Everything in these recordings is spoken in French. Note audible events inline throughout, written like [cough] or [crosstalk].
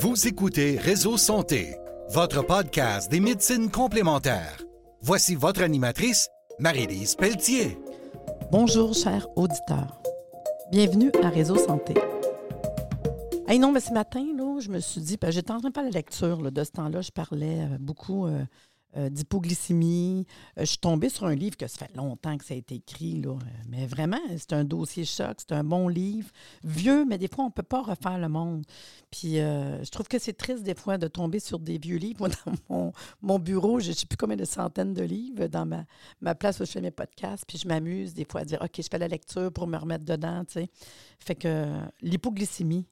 Vous écoutez Réseau Santé, votre podcast des médecines complémentaires. Voici votre animatrice, Marie-Lise Pelletier. Bonjour, chers auditeurs. Bienvenue à Réseau Santé. Hey non, mais ce matin, là, je me suis dit, j'étais en train de faire la lecture de ce temps-là, je parlais euh, beaucoup euh, euh, d'hypoglycémie. Euh, je suis tombée sur un livre que ça fait longtemps que ça a été écrit, là, euh, mais vraiment, c'est un dossier choc, c'est un bon livre, vieux, mais des fois, on ne peut pas refaire le monde. Puis je trouve que c'est triste des fois de tomber sur des vieux livres. [laughs] Moi, dans mon, mon bureau, je ne sais plus combien de centaines de livres dans ma, place où je fais mes podcasts, puis je m'amuse des fois à dire, OK, je fais la lecture pour me remettre dedans, tu. Fait que l'hypoglycémie,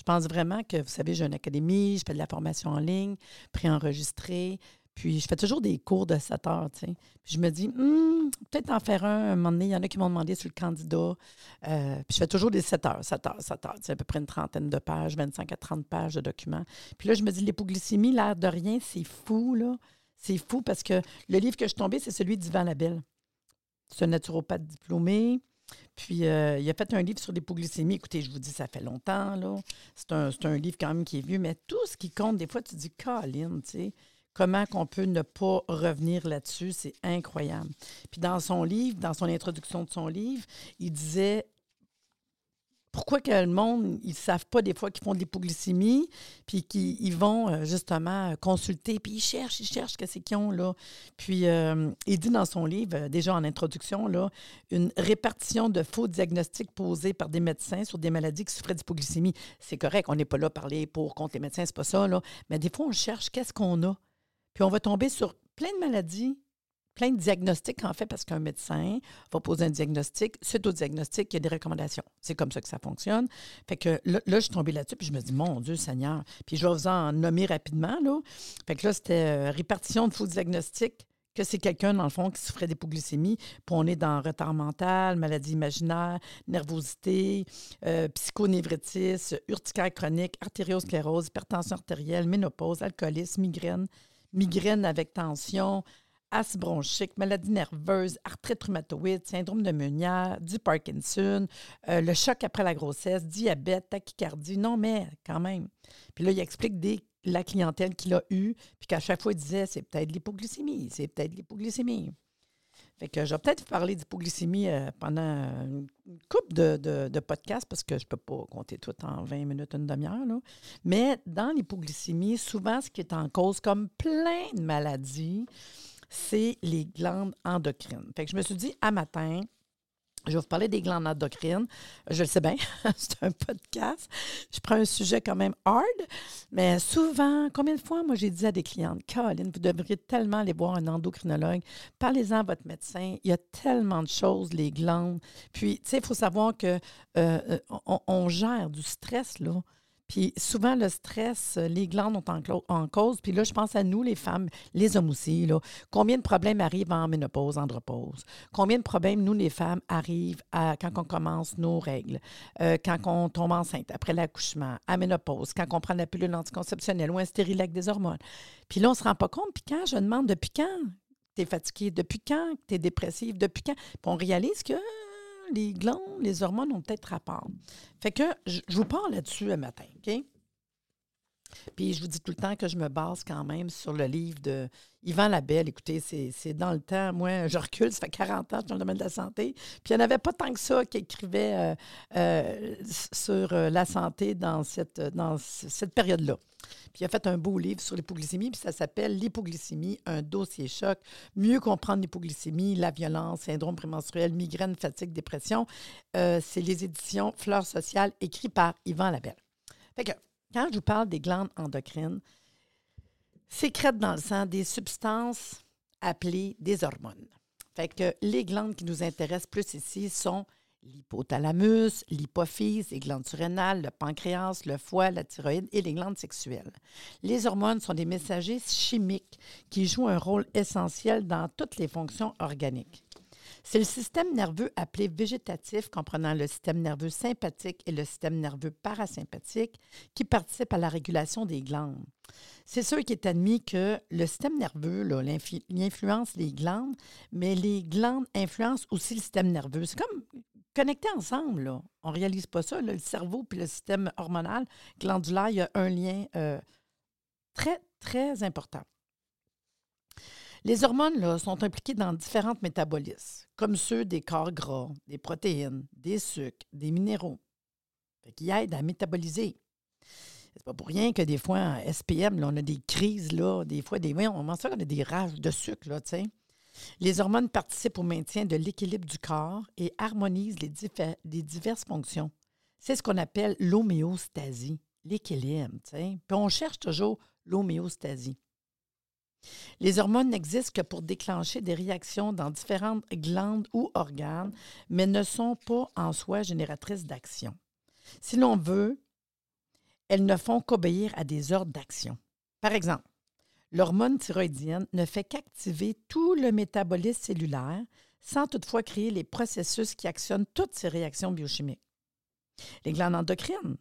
je pense vraiment que, vous savez, j'ai une académie, je fais de la formation en ligne, préenregistrée. Puis je fais toujours des cours de 7 heures, tu sais. Puis je me dis, Hmm, peut-être en faire un, un moment donné. Il y en a qui m'ont demandé sur le candidat. Euh, puis je fais toujours des 7 heures, 7 heures, 7 heures. C'est à peu près une trentaine de pages, 25 à 30 pages de documents. Puis là, je me dis, l'hypoglycémie, l'air de rien, c'est fou, là. C'est fou parce que le livre que je suis tombée, c'est celui d'Yvan Labelle. C'est un naturopathe diplômé. Puis, euh, il a fait un livre sur l'hypoglycémie. Écoutez, je vous dis, ça fait longtemps, là. C'est un, un livre quand même qui est vieux, mais tout ce qui compte, des fois, tu dis, Colin, tu sais, comment qu'on peut ne pas revenir là-dessus, c'est incroyable. Puis, dans son livre, dans son introduction de son livre, il disait pourquoi que le monde, ils ne savent pas des fois qu'ils font de l'hypoglycémie, puis qu'ils ils vont euh, justement consulter, puis ils cherchent, ils cherchent qu'est-ce qu'ils ont là. Puis euh, il dit dans son livre, euh, déjà en introduction, là, une répartition de faux diagnostics posés par des médecins sur des maladies qui souffraient d'hypoglycémie. C'est correct, on n'est pas là à parler pour contre les médecins, c'est pas ça, là. Mais des fois, on cherche qu'est-ce qu'on a. Puis on va tomber sur plein de maladies plein de diagnostics, en fait, parce qu'un médecin va poser un diagnostic. Suite au diagnostic, il y a des recommandations. C'est comme ça que ça fonctionne. Fait que là, je suis tombée là-dessus, puis je me dis, mon Dieu Seigneur. Puis je vais vous en nommer rapidement, là. Fait que là, c'était euh, répartition de faux diagnostics que c'est quelqu'un, dans le fond, qui souffrait d'hypoglycémie. Puis on est dans retard mental, maladie imaginaire, nervosité, euh, psychonévritis, urticaire chronique, artériosclérose, hypertension artérielle, ménopause, alcoolisme, migraine, migraine avec tension, asthme bronchique, maladie nerveuse, arthrite rhumatoïde, syndrome de Meunière, du Parkinson, euh, le choc après la grossesse, diabète, tachycardie. Non, mais quand même. Puis là, il explique la clientèle qu'il a eue, puis qu'à chaque fois, il disait c'est peut-être l'hypoglycémie, c'est peut-être l'hypoglycémie. Fait que je vais peut-être vous parler d'hypoglycémie euh, pendant une couple de, de, podcasts parce que je ne peux pas compter tout en 20 minutes, une demi-heure. Mais dans l'hypoglycémie, souvent, ce qui est en cause, comme plein de maladies, c'est les glandes endocrines. Fait que je me suis dit, à matin, je vais vous parler des glandes endocrines. Je le sais bien, [laughs] c'est un podcast. Je prends un sujet quand même hard, mais souvent, combien de fois, moi, j'ai dit à des clientes, Caroline, vous devriez tellement aller voir un endocrinologue. Parlez-en à votre médecin. Il y a tellement de choses, les glandes. Puis, tu sais, il faut savoir que euh, on gère du stress, là. Puis souvent, le stress, euh, les glandes ont en, cause. Puis là, je pense à nous, les femmes, les hommes aussi. Là. Combien de problèmes arrivent en ménopause, andropause? Combien de problèmes, nous, les femmes, arrivent à, quand on commence nos règles, euh, quand on tombe enceinte, après l'accouchement, à ménopause, quand on prend la pilule anticonceptionnelle ou un stérilet des hormones? Puis là, on ne se rend pas compte. Puis quand je demande depuis quand tu es fatiguée, depuis quand tu es dépressive, depuis quand, puis on réalise que les glandes, les hormones ont peut-être rapport. Fait que je, vous parle là-dessus un matin, OK? Puis je vous dis tout le temps que je me base quand même sur le livre de Yvan Labelle. Écoutez, c'est dans le temps. Moi, je recule, ça fait 40 ans que je suis dans le domaine de la santé. Puis il n'y en avait pas tant que ça qui écrivait euh, euh, sur euh, la santé dans cette, dans cette période-là. Puis il a fait un beau livre sur l'hypoglycémie, puis ça s'appelle L'hypoglycémie, un dossier choc. Mieux comprendre l'hypoglycémie, la violence, syndrome prémenstruel, migraine, fatigue, dépression. C'est les éditions Fleurs sociales, écrit par Yvan Labelle. Fait que quand je vous parle des glandes endocrines, sécrètent dans le sang des substances appelées des hormones. Fait que les glandes qui nous intéressent plus ici sont l'hypothalamus, l'hypophyse, les glandes surrénales, le pancréas, le foie, la thyroïde et les glandes sexuelles. Les hormones sont des messagers chimiques qui jouent un rôle essentiel dans toutes les fonctions organiques. C'est le système nerveux appelé végétatif, comprenant le système nerveux sympathique et le système nerveux parasympathique, qui participe à la régulation des glandes. C'est sûr qu'il est admis que le système nerveux, là, influence les glandes, mais les glandes influencent aussi le système nerveux. C'est comme connectés ensemble. On ne réalise pas ça. le cerveau puis le système hormonal glandulaire, il y a un lien euh, très, très important. Les hormones sont impliquées dans différents métabolismes, comme ceux des corps gras, des protéines, des sucres, des minéraux, qui aident à métaboliser. C'est pas pour rien que des fois, en SPM, on a des crises, là, des fois, des, on, on, on a des rages de sucre, là. Les hormones participent au maintien de l'équilibre du corps et harmonisent les, diverses fonctions. C'est ce qu'on appelle l'homéostasie, l'équilibre. Puis on cherche toujours l'homéostasie. Les hormones n'existent que pour déclencher des réactions dans différentes glandes ou organes, mais ne sont pas en soi génératrices d'action. Si l'on veut, elles ne font qu'obéir à des ordres d'action. Par exemple, L'hormone thyroïdienne ne fait qu'activer tout le métabolisme cellulaire sans toutefois créer les processus qui actionnent toutes ces réactions biochimiques. Les glandes endocrines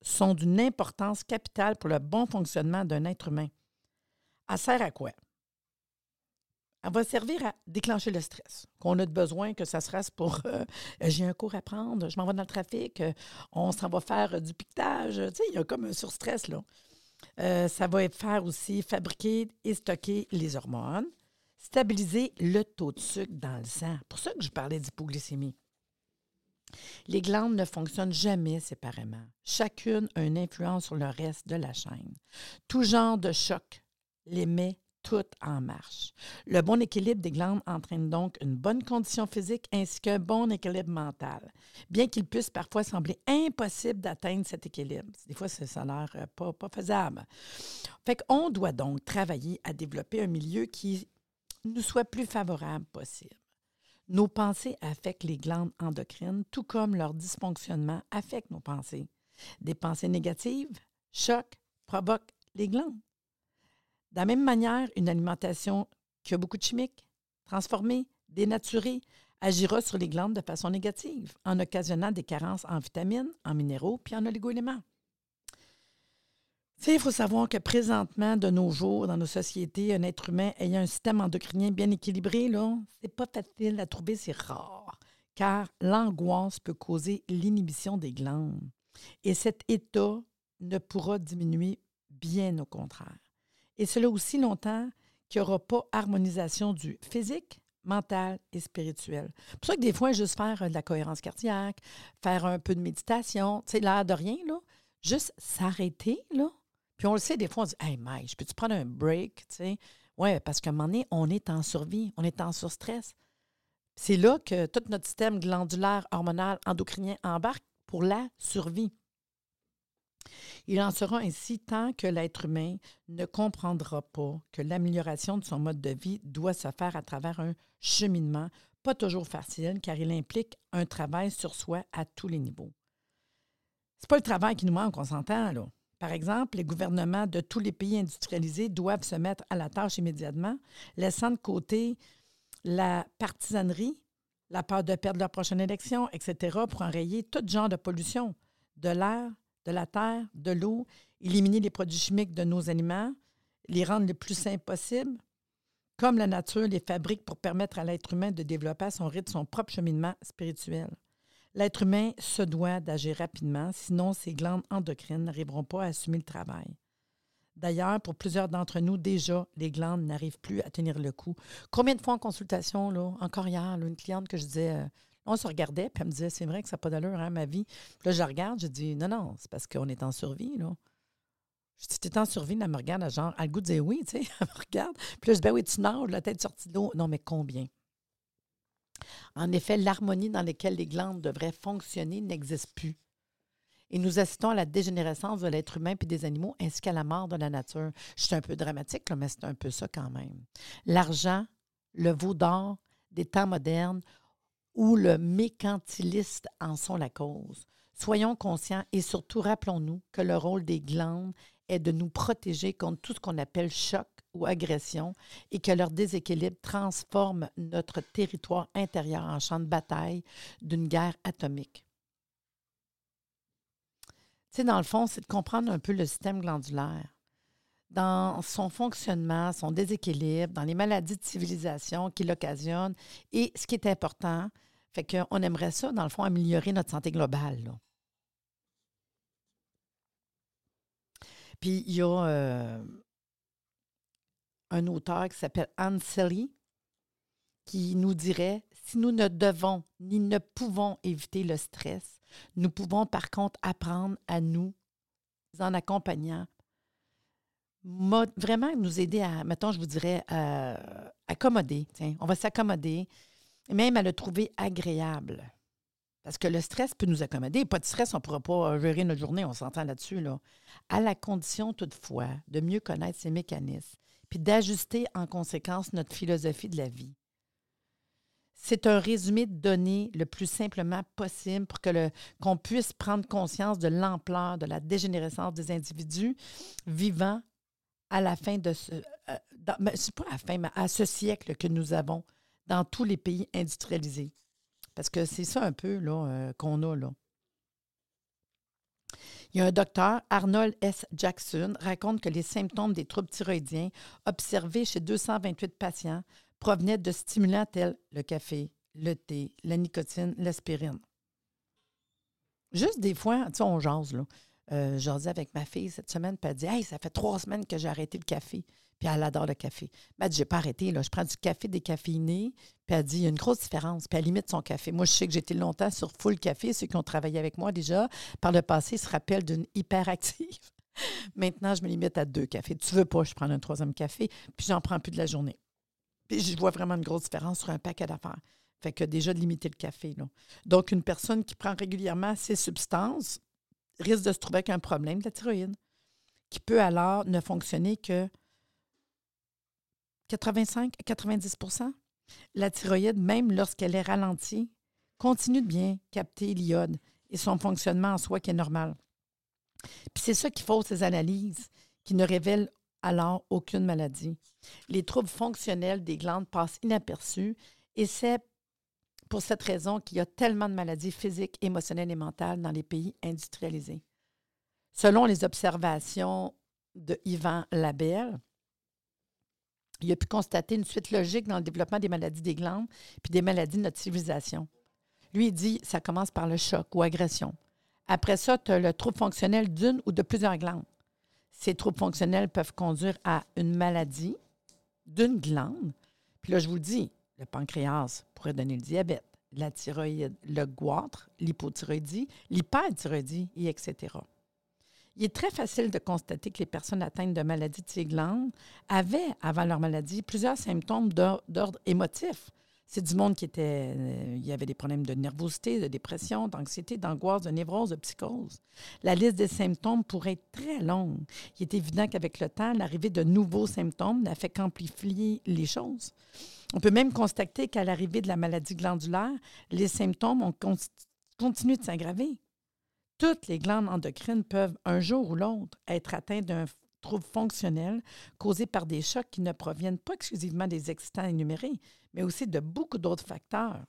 sont d'une importance capitale pour le bon fonctionnement d'un être humain. Elle sert à quoi? Elle va servir à déclencher le stress, qu'on a besoin, que ça se reste pour euh, j'ai un cours à prendre, je m'en vais dans le trafic, euh, on s'en va faire du piquetage. Tu il y a comme un surstress, là. Euh, ça va faire aussi fabriquer et stocker les hormones, stabiliser le taux de sucre dans le sang. pour ça que je parlais d'hypoglycémie. Les glandes ne fonctionnent jamais séparément. Chacune a une influence sur le reste de la chaîne. Tout genre de choc les met tout en marche. Le bon équilibre des glandes entraîne donc une bonne condition physique ainsi qu'un bon équilibre mental, bien qu'il puisse parfois sembler impossible d'atteindre cet équilibre. Des fois, ça a l'air euh, pas, faisable. Fait qu'on doit donc travailler à développer un milieu qui nous soit plus favorable possible. Nos pensées affectent les glandes endocrines, tout comme leur dysfonctionnement affecte nos pensées. Des pensées négatives, choc, provoquent les glandes. De la même manière, une alimentation qui a beaucoup de chimiques, transformée, dénaturée, agira sur les glandes de façon négative, en occasionnant des carences en vitamines, en minéraux puis en oligo-éléments. Il faut savoir que présentement, de nos jours, dans nos sociétés, un être humain ayant un système endocrinien bien équilibré, ce n'est pas facile à trouver, c'est rare, car l'angoisse peut causer l'inhibition des glandes. Et cet état ne pourra diminuer, bien au contraire et cela aussi longtemps qu'il n'y aura pas harmonisation du physique, mental et spirituel. C'est pour ça que des fois, juste faire euh, de la cohérence cardiaque, faire un peu de méditation, tu sais, l'air de rien, juste s'arrêter, là. Puis on le sait, des fois, on dit Hey, Mike, je peux-tu prendre un break, tu sais? Oui, parce qu'à un moment donné, on est en survie, on est en surstress. C'est là que tout notre système glandulaire, hormonal, endocrinien embarque pour la survie. Il en sera ainsi tant que l'être humain ne comprendra pas que l'amélioration de son mode de vie doit se faire à travers un cheminement pas toujours facile car il implique un travail sur soi à tous les niveaux. C'est pas le travail qui nous manque, on s'entend là. Par exemple, les gouvernements de tous les pays industrialisés doivent se mettre à la tâche immédiatement, laissant de côté la partisanerie, la peur de perdre leur prochaine élection, etc., pour enrayer tout genre de pollution de l'air, de la terre, de l'eau, éliminer les produits chimiques de nos aliments, les rendre le plus sains possible, comme la nature les fabrique pour permettre à l'être humain de développer à son rythme son propre cheminement spirituel. L'être humain se doit d'agir rapidement, sinon ses glandes endocrines n'arriveront pas à assumer le travail. D'ailleurs, pour plusieurs d'entre nous, déjà, les glandes n'arrivent plus à tenir le coup. Combien de fois en consultation, là, encore hier, une cliente que je disais, euh, on se regardait, puis elle me disait, c'est vrai que ça n'a pas d'allure, hein, ma vie. Puis là, je regarde, je dis, non, non, c'est parce qu'on est en survie, là. Je dis, t'es en survie, elle me regarde, genre, elle le goût oui, [laughs] tu sais, elle me regarde. Puis je ben oui, tu nages, la tête sortie de. Non, mais combien? En effet, l'harmonie dans laquelle les glandes devraient fonctionner n'existe plus. Et nous assistons à la dégénérescence de l'être humain puis des animaux, ainsi qu'à la mort de la nature. Je suis un peu dramatique, mais c'est un peu ça quand même. L'argent, le veau d'or des temps modernes ou le mécantiliste en sont la cause. Soyons conscients et surtout rappelons-nous que le rôle des glandes est de nous protéger contre tout ce qu'on appelle choc, ou agression et que leur déséquilibre transforme notre territoire intérieur en champ de bataille d'une guerre atomique. Tu sais, dans le fond, c'est de comprendre un peu le système glandulaire dans son fonctionnement, son déséquilibre, dans les maladies de civilisation qu'il occasionne. Et ce qui est important, fait qu'on aimerait ça, dans le fond, améliorer notre santé globale. Puis il y a euh, un auteur qui s'appelle Anne Selly qui nous dirait si nous ne devons ni ne pouvons éviter le stress, nous pouvons par contre apprendre à nous en accompagnant vraiment nous aider à, mettons, je vous dirais, à accommoder. Tiens, on va s'accommoder, même à le trouver agréable. Parce que le stress peut nous accommoder. Pas de stress, on ne pourra pas gérer notre journée, on s'entend là-dessus. Là. À la condition, toutefois, de mieux connaître ces mécanismes, puis d'ajuster en conséquence notre philosophie de la vie. C'est un résumé de données le plus simplement possible pour que qu'on puisse prendre conscience de l'ampleur de la dégénérescence des individus vivant à la fin de ce. Euh, c'est pas à la fin, mais à ce siècle que nous avons dans tous les pays industrialisés. Parce que c'est ça un peu là, euh, qu'on a là. Il y a un docteur, Arnold S. Jackson, raconte que les symptômes des troubles thyroïdiens observés chez 228 patients provenaient de stimulants tels le café, le thé, la nicotine, l'aspirine. Juste des fois, tu sais, on jase, là. Euh, J'en avec ma fille cette semaine, puis elle dit Hey, ça fait trois semaines que j'ai arrêté le café. Puis elle adore le café. Mais elle dit J'ai pas arrêté. Je prends du café décaféiné. Puis elle dit Il y a une grosse différence. Puis elle limite son café. Moi, je sais que j'étais longtemps sur full café. Ceux qui ont travaillé avec moi déjà, par le passé, se rappellent d'une hyperactive. [laughs] Maintenant, je me limite à deux cafés. Tu veux pas, je prends un troisième café, puis j'en prends plus de la journée. Puis je vois vraiment une grosse différence sur un paquet d'affaires. Fait que déjà de limiter le café. Là. Donc, une personne qui prend régulièrement ces substances, risque de se trouver avec un problème de la thyroïde, qui peut alors ne fonctionner que 85 à 90% La thyroïde, même lorsqu'elle est ralentie, continue de bien capter l'iode et son fonctionnement en soi qui est normal. Puis c'est ça qui faut ces analyses qui ne révèlent alors aucune maladie. Les troubles fonctionnels des glandes passent inaperçus et c'est pour cette raison qu'il y a tellement de maladies physiques, émotionnelles et mentales dans les pays industrialisés. Selon les observations de Yvan Labelle, il a pu constater une suite logique dans le développement des maladies des glandes puis des maladies de notre civilisation. Lui, dit ça commence par le choc ou agression. Après ça, tu as le trouble fonctionnel d'une ou de plusieurs glandes. Ces troubles fonctionnels peuvent conduire à une maladie d'une glande. Puis là, je vous dis, le pancréas pourrait donner le diabète, la thyroïde, le goitre, l'hypothyroïdie, l'hyperthyroïdie, et etc. Il est très facile de constater que les personnes atteintes de maladies de ces glandes avaient, avant leur maladie, plusieurs symptômes d'ordre émotif. C'est du monde qui était. Euh, il y avait des problèmes de nervosité, de dépression, d'anxiété, d'angoisse, de névrose, de psychose. La liste des symptômes pourrait être très longue. Il est évident qu'avec le temps, l'arrivée de nouveaux symptômes n'a fait qu'amplifier les choses. On peut même constater qu'à l'arrivée de la maladie glandulaire, les symptômes ont continué de s'aggraver. Toutes les glandes endocrines peuvent, un jour ou l'autre, être atteintes d'un trouble fonctionnel causé par des chocs qui ne proviennent pas exclusivement des excitants énumérés, mais aussi de beaucoup d'autres facteurs.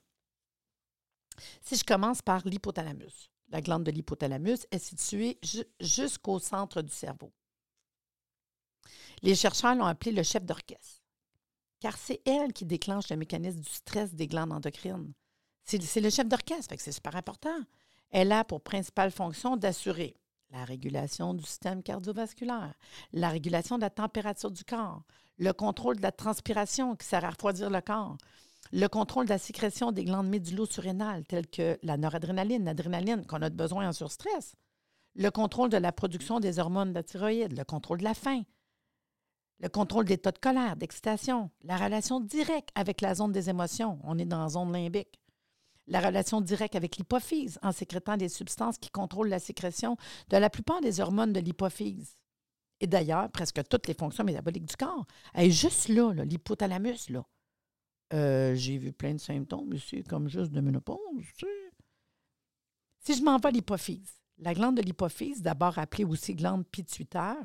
Si je commence par l'hypothalamus, la glande de l'hypothalamus est située jusqu'au centre du cerveau. Les chercheurs l'ont appelée le chef d'orchestre car c'est elle qui déclenche le mécanisme du stress des glandes endocrines. C'est le chef d'orchestre, c'est super important. Elle a pour principale fonction d'assurer la régulation du système cardiovasculaire, la régulation de la température du corps, le contrôle de la transpiration qui sert à refroidir le corps, le contrôle de la sécrétion des glandes médulo-surrénales telles que la noradrénaline, l'adrénaline qu'on a besoin en surstress, le contrôle de la production des hormones de la thyroïde, le contrôle de la faim, le contrôle d'état de colère, d'excitation, la relation directe avec la zone des émotions, on est dans la zone limbique, la relation directe avec l'hypophyse en sécrétant des substances qui contrôlent la sécrétion de la plupart des hormones de l'hypophyse. Et d'ailleurs, presque toutes les fonctions métaboliques du corps. est juste là, l'hypothalamus. Euh, j'ai vu plein de symptômes ici, comme juste de ménopause. Si je m'en vais à l'hypophyse, la glande de l'hypophyse, d'abord appelée aussi glande pituitaire,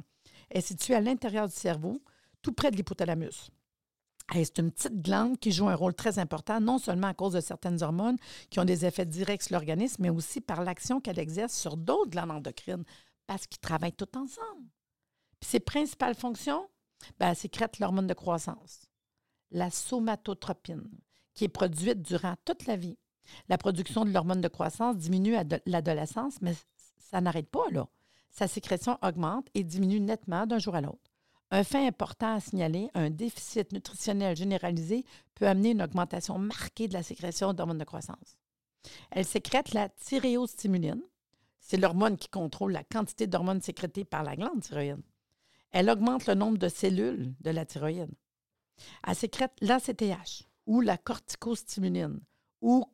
est située à l'intérieur du cerveau, tout près de l'hypothalamus. C'est une petite glande qui joue un rôle très important, non seulement à cause de certaines hormones qui ont des effets directs sur l'organisme, mais aussi par l'action qu'elle exerce sur d'autres glandes endocrines, parce qu'ils travaillent tout ensemble. Puis ses principales fonctions, ben, sécrète l'hormone de croissance, la somatotropine, qui est produite durant toute la vie. La production de l'hormone de croissance diminue à l'adolescence, mais ça n'arrête pas là. Sa sécrétion augmente et diminue nettement d'un jour à l'autre. Un fait important à signaler, un déficit nutritionnel généralisé peut amener une augmentation marquée de la sécrétion d'hormones de croissance. Elle sécrète la thyréostimuline. C'est l'hormone qui contrôle la quantité d'hormones sécrétées par la glande thyroïde. Elle augmente le nombre de cellules de la thyroïde. Elle sécrète l'ACTH ou la corticostimuline ou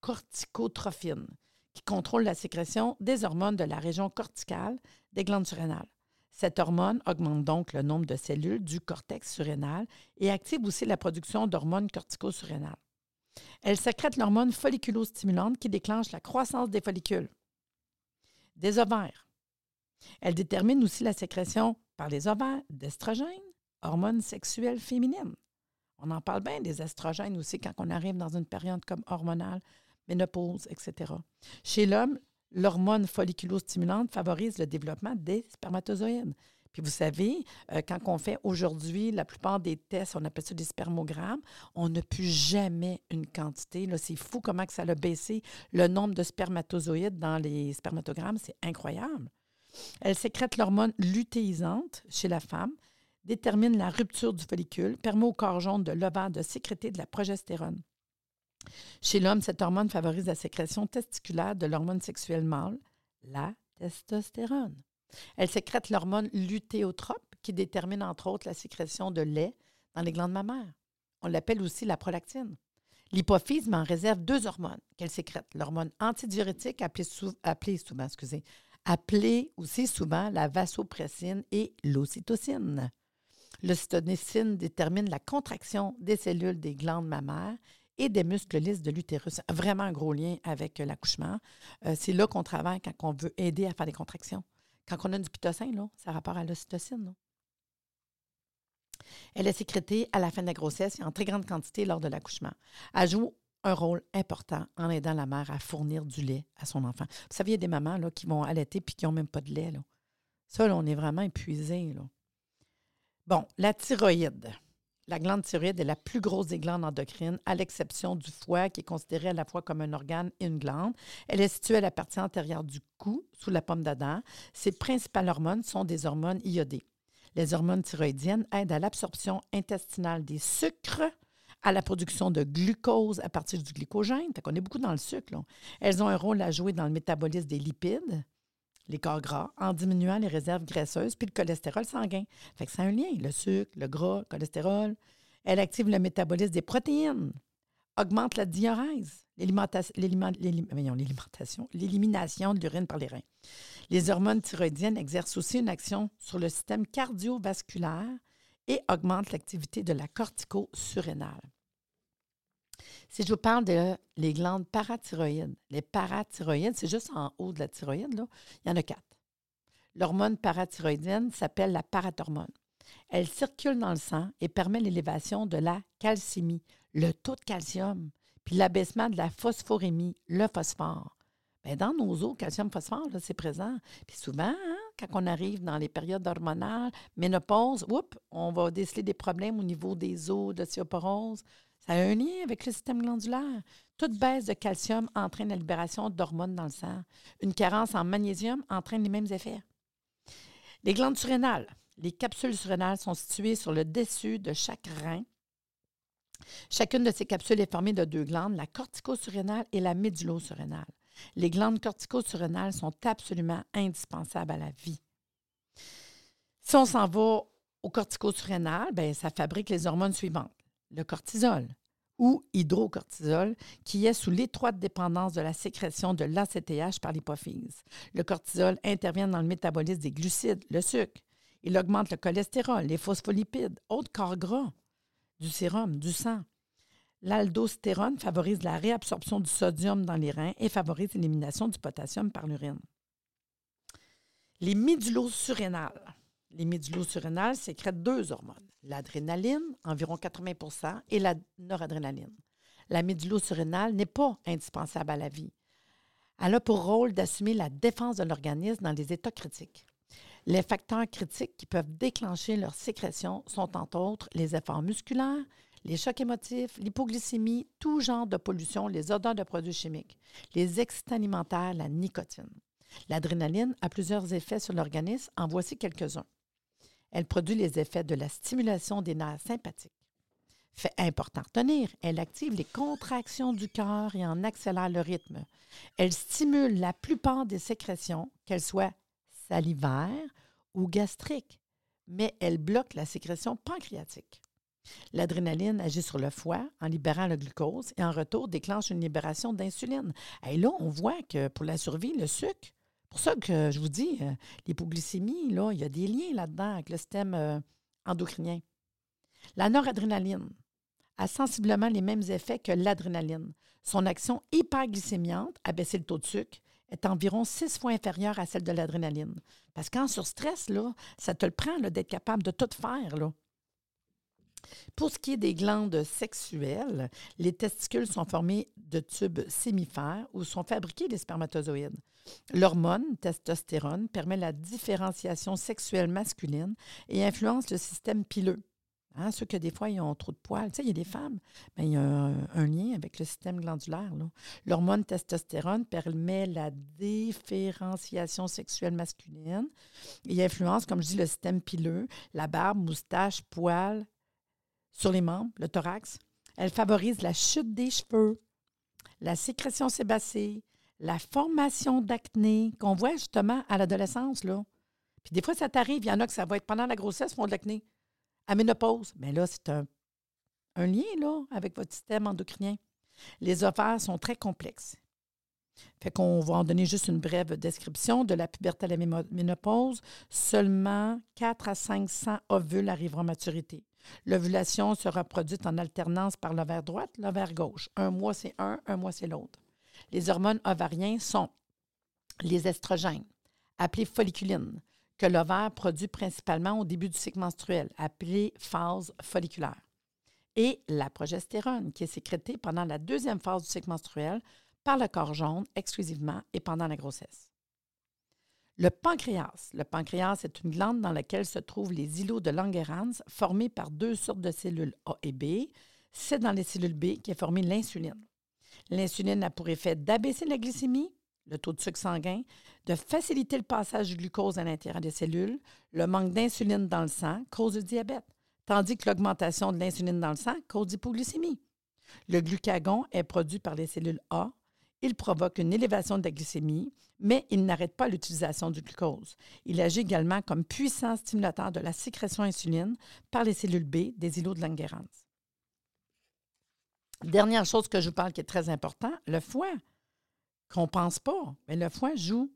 corticotrophine qui contrôle la sécrétion des hormones de la région corticale des glandes surrénales. Cette hormone augmente donc le nombre de cellules du cortex surrénal et active aussi la production d'hormones cortico-surrénales. Elle sécrète l'hormone folliculostimulante qui déclenche la croissance des follicules, des ovaires. Elle détermine aussi la sécrétion par les ovaires d'estrogènes, hormones sexuelles féminines. On en parle bien des estrogènes aussi quand on arrive dans une période comme hormonale, ménopause, etc. Chez l'homme, l'hormone folliculostimulante favorise le développement des spermatozoïdes. Puis vous savez, euh, quand on fait aujourd'hui la plupart des tests, on appelle ça des spermogrammes, on n'a plus jamais une quantité. C'est fou comment que ça a baissé le nombre de spermatozoïdes dans les spermatogrammes. C'est incroyable. Elle sécrète l'hormone lutéisante chez la femme, détermine la rupture du follicule, permet au corps jaune de l'ovaire de sécréter de la progestérone. Chez l'homme, cette hormone favorise la sécrétion testiculaire de l'hormone sexuelle mâle, la testostérone. Elle sécrète l'hormone lutéotrope qui détermine entre autres la sécrétion de lait dans les glandes mammaires. On l'appelle aussi la prolactine. L'hypophyse en réserve deux hormones qu'elle sécrète. L'hormone antidiurétique, appelée, souvent, appelée aussi souvent la vasopressine et l'ocytocine. L'ocytocine détermine la contraction des cellules des glandes mammaires et des muscles lisses de l'utérus. Vraiment un gros lien avec euh, l'accouchement. Euh, c'est là qu'on travaille quand on veut aider à faire des contractions. Quand on a du pitocin, là, ça rapport à l'ocytocine. Elle est sécrétée à la fin de la grossesse et en très grande quantité lors de l'accouchement. Elle joue un rôle important en aidant la mère à fournir du lait à son enfant. Vous savez, il y a des mamans là, qui vont allaiter puis qui n'ont même pas de lait. Là. Ça, on est vraiment épuisé. Bon, la thyroïde. La glande thyroïde est la plus grosse des glandes endocrines, à l'exception du foie, qui est considéré à la fois comme un organe et une glande. Elle est située à la partie antérieure du cou, sous la pomme d'Adam. Ses principales hormones sont des hormones iodées. Les hormones thyroïdiennes aident à l'absorption intestinale des sucres, à la production de glucose à partir du glycogène. Fait qu'on est beaucoup dans le sucre. Elles ont un rôle à jouer dans le métabolisme des lipides, les corps gras, en diminuant les réserves graisseuses puis le cholestérol sanguin. Fait un lien, le sucre, le gras, le cholestérol. Elle active le métabolisme des protéines, augmente la diurèse, l'élimination de l'urine par les reins. Les hormones thyroïdiennes exercent aussi une action sur le système cardiovasculaire et augmentent l'activité de la cortico-surrénale. Si je vous parle de les glandes parathyroïdes, les parathyroïdes, c'est juste en haut de la thyroïde, là, il y en a quatre. L'hormone parathyroïdienne s'appelle la parathormone. Elle circule dans le sang et permet l'élévation de la calcémie, le taux de calcium, puis l'abaissement de la phosphorémie, le phosphore. Bien, dans nos os, calcium-phosphore, c'est présent. Puis souvent, hein, quand on arrive dans les périodes hormonales, ménopause, on va déceler des problèmes au niveau des os, d'osteoporose. Ça a un lien avec le système glandulaire. Toute baisse de calcium entraîne la libération d'hormones dans le sang. Une carence en magnésium entraîne les mêmes effets. Les glandes surrénales. Les capsules surrénales sont situées sur le dessus de chaque rein. Chacune de ces capsules est formée de deux glandes, la cortico-surrénale et la médullo-surrénale. Les glandes cortico-surrénales sont absolument indispensables à la vie. Si on s'en va au cortico-surrénal, ben, ça fabrique les hormones suivantes. Le cortisol ou hydrocortisol, qui est sous l'étroite dépendance de la sécrétion de l'ACTH par l'hypophyse. Le cortisol intervient dans le métabolisme des glucides, le sucre. Il augmente le cholestérol, les phospholipides, autres corps gras, du sérum, du sang. L'aldostérone favorise la réabsorption du sodium dans les reins et favorise l'élimination du potassium par l'urine. Les surrénales. Les médulosurrénales sécrètent deux hormones, l'adrénaline, environ 80% et la noradrénaline. La médulosurrénale n'est pas indispensable à la vie. Elle a pour rôle d'assumer la défense de l'organisme dans les états critiques. Les facteurs critiques qui peuvent déclencher leur sécrétion sont entre autres les efforts musculaires, les chocs émotifs, l'hypoglycémie, tout genre de pollution, les odeurs de produits chimiques, les excitants alimentaires, la nicotine. L'adrénaline a plusieurs effets sur l'organisme, en voici quelques-uns. Elle produit les effets de la stimulation des nerfs sympathiques. Fait important à retenir, elle active les contractions du cœur et en accélère le rythme. Elle stimule la plupart des sécrétions, qu'elles soient salivaire ou gastrique, mais elle bloque la sécrétion pancréatique. L'adrénaline agit sur le foie en libérant le glucose et en retour déclenche une libération d'insuline. Et là, on voit que pour la survie, le sucre, pour ça que je vous dis, euh, l'hypoglycémie, là, il y a des liens là-dedans avec le système euh, endocrinien. La noradrénaline a sensiblement les mêmes effets que l'adrénaline. Son action hyperglycémiante, baisser le taux de sucre, est environ six fois inférieure à celle de l'adrénaline. Parce qu'en surstress, là, ça te le prend d'être capable de tout faire. Là. Pour ce qui est des glandes sexuelles, les testicules sont formés de tubes sémifères où sont fabriqués les spermatozoïdes. L'hormone testostérone permet la différenciation sexuelle masculine et influence le système pileux. Hein, ceux que des fois, ils ont trop de poils. Tu sais, il y a des femmes, mais il y a un, lien avec le système glandulaire. L'hormone testostérone permet la différenciation sexuelle masculine Il influence, comme je dis, le système pileux, la barbe, moustache, poils sur les membres, le thorax. Elle favorise la chute des cheveux, la sécrétion sébacée, la formation d'acné qu'on voit justement à l'adolescence. Puis des fois, ça t'arrive, il y en a que ça va être pendant la grossesse, font de l'acné à ménopause. Mais là, c'est un, lien là, avec votre système endocrinien. Les ovaires sont très complexes. Fait qu'on va en donner juste une brève description. De la puberté à la ménopause, seulement 4 à 500 ovules arriveront à maturité. L'ovulation sera produite en alternance par l'ovaire droite, l'ovaire gauche. Un mois, c'est un, un mois, c'est l'autre. Les hormones ovariennes sont les estrogènes, appelés folliculines, que l'ovaire produit principalement au début du cycle menstruel, appelée phase folliculaire, et la progestérone, qui est sécrétée pendant la deuxième phase du cycle menstruel par le corps jaune exclusivement et pendant la grossesse. Le pancréas. Le pancréas est une glande dans laquelle se trouvent les îlots de Langerhans formés par deux sortes de cellules A et B. C'est dans les cellules B qu'est formée l'insuline. L'insuline a pour effet d'abaisser la glycémie le taux de sucre sanguin, de faciliter le passage du glucose à l'intérieur des cellules. Le manque d'insuline dans le sang cause le diabète, tandis que l'augmentation de l'insuline dans le sang cause l'hypoglycémie. Le glucagon est produit par les cellules A. Il provoque une élévation de la glycémie, mais il n'arrête pas l'utilisation du glucose. Il agit également comme puissant stimulateur de la sécrétion insuline par les cellules B des îlots de Langerhans. Dernière chose que je vous parle qui est très important, le foie qu'on ne pense pas. Mais le foie joue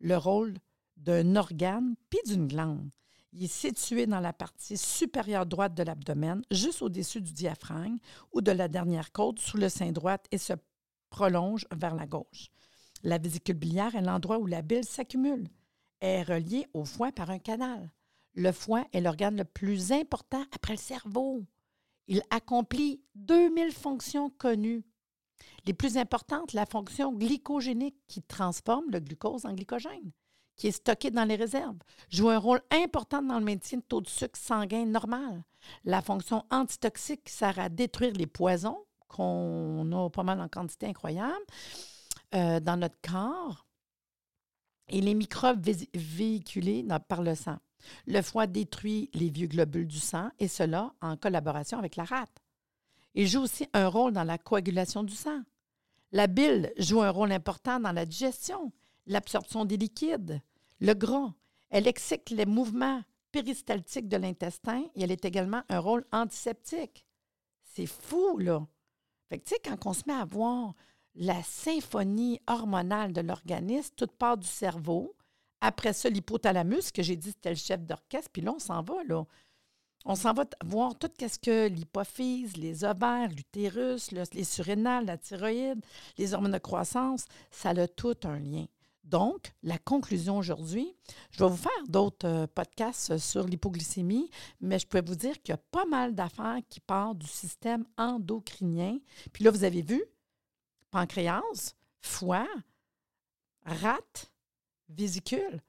le rôle d'un organe puis d'une glande. Il est situé dans la partie supérieure droite de l'abdomen, juste au-dessus du diaphragme ou de la dernière côte sous le sein droit et se prolonge vers la gauche. La vésicule biliaire est l'endroit où la bile s'accumule. Elle est reliée au foie par un canal. Le foie est l'organe le plus important après le cerveau. Il accomplit 2000 fonctions connues les plus importantes, la fonction glycogénique qui transforme le glucose en glycogène, qui est stocké dans les réserves, joue un rôle important dans le maintien de taux de sucre sanguin normal. La fonction antitoxique sert à détruire les poisons qu'on a pas mal en quantité incroyable euh, dans notre corps et les microbes véhiculés par le sang. Le foie détruit les vieux globules du sang et cela en collaboration avec la rate. Il joue aussi un rôle dans la coagulation du sang. La bile joue un rôle important dans la digestion, l'absorption des liquides, le gras. Elle excite les mouvements péristaltiques de l'intestin et elle est également un rôle antiseptique. C'est fou, là. Quand on se met à voir la symphonie hormonale de l'organisme, toute part du cerveau, après ça, l'hypothalamus, que j'ai dit c'était le chef d'orchestre, puis là, on s'en va. On s'en va voir tout ce que l'hypophyse, les ovaires, l'utérus, les surrénales, la thyroïde, les hormones de croissance, ça a tout un lien. Donc, la conclusion aujourd'hui, je vais vous faire d'autres euh, podcasts sur l'hypoglycémie, mais je peux vous dire qu'il y a pas mal d'affaires qui partent du système endocrinien. Puis là, vous avez vu, pancréas, foie, rate, vésicule.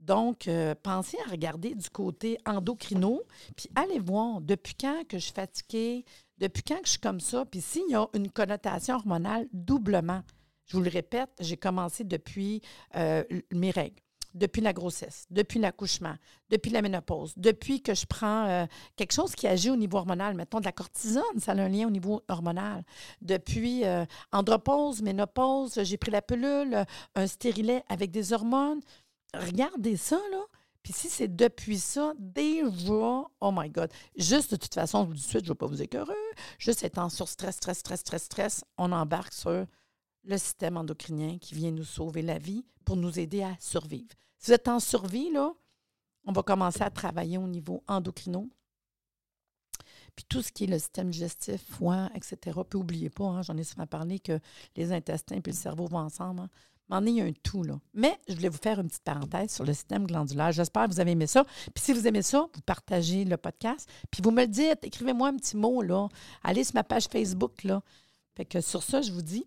Donc, euh, pensez à regarder du côté endocrino, puis allez voir depuis quand que je suis fatiguée, depuis quand que je suis comme ça, puis s'il y a une connotation hormonale, doublement. Je vous le répète, j'ai commencé depuis euh, mes règles, depuis la grossesse, depuis l'accouchement, depuis la ménopause, depuis que je prends euh, quelque chose qui agit au niveau hormonal, mettons de la cortisone, ça a un lien au niveau hormonal. Depuis andropause, ménopause, j'ai pris la pilule, un stérilet avec des hormones regardez ça, là. Puis si c'est depuis ça, déjà, oh my God. Juste de toute façon, tout de suite, je ne vais pas vous écœurer. Juste étant sur stress, stress, stress, stress, stress, on embarque sur le système endocrinien qui vient nous sauver la vie pour nous aider à survivre. Si vous êtes en survie, là, on va commencer à travailler au niveau endocrino. Puis tout ce qui est le système digestif, foie, etc. Puis n'oubliez pas, hein, j'en ai souvent parlé que les intestins et le cerveau vont ensemble. Hein en est un tout, là. Mais je voulais vous faire une petite parenthèse sur le système glandulaire. J'espère que vous avez aimé ça. Puis si vous aimez ça, vous partagez le podcast. Puis vous me le dites, écrivez-moi un petit mot, là. Allez sur ma page Facebook, là. Fait que sur ça, je vous dis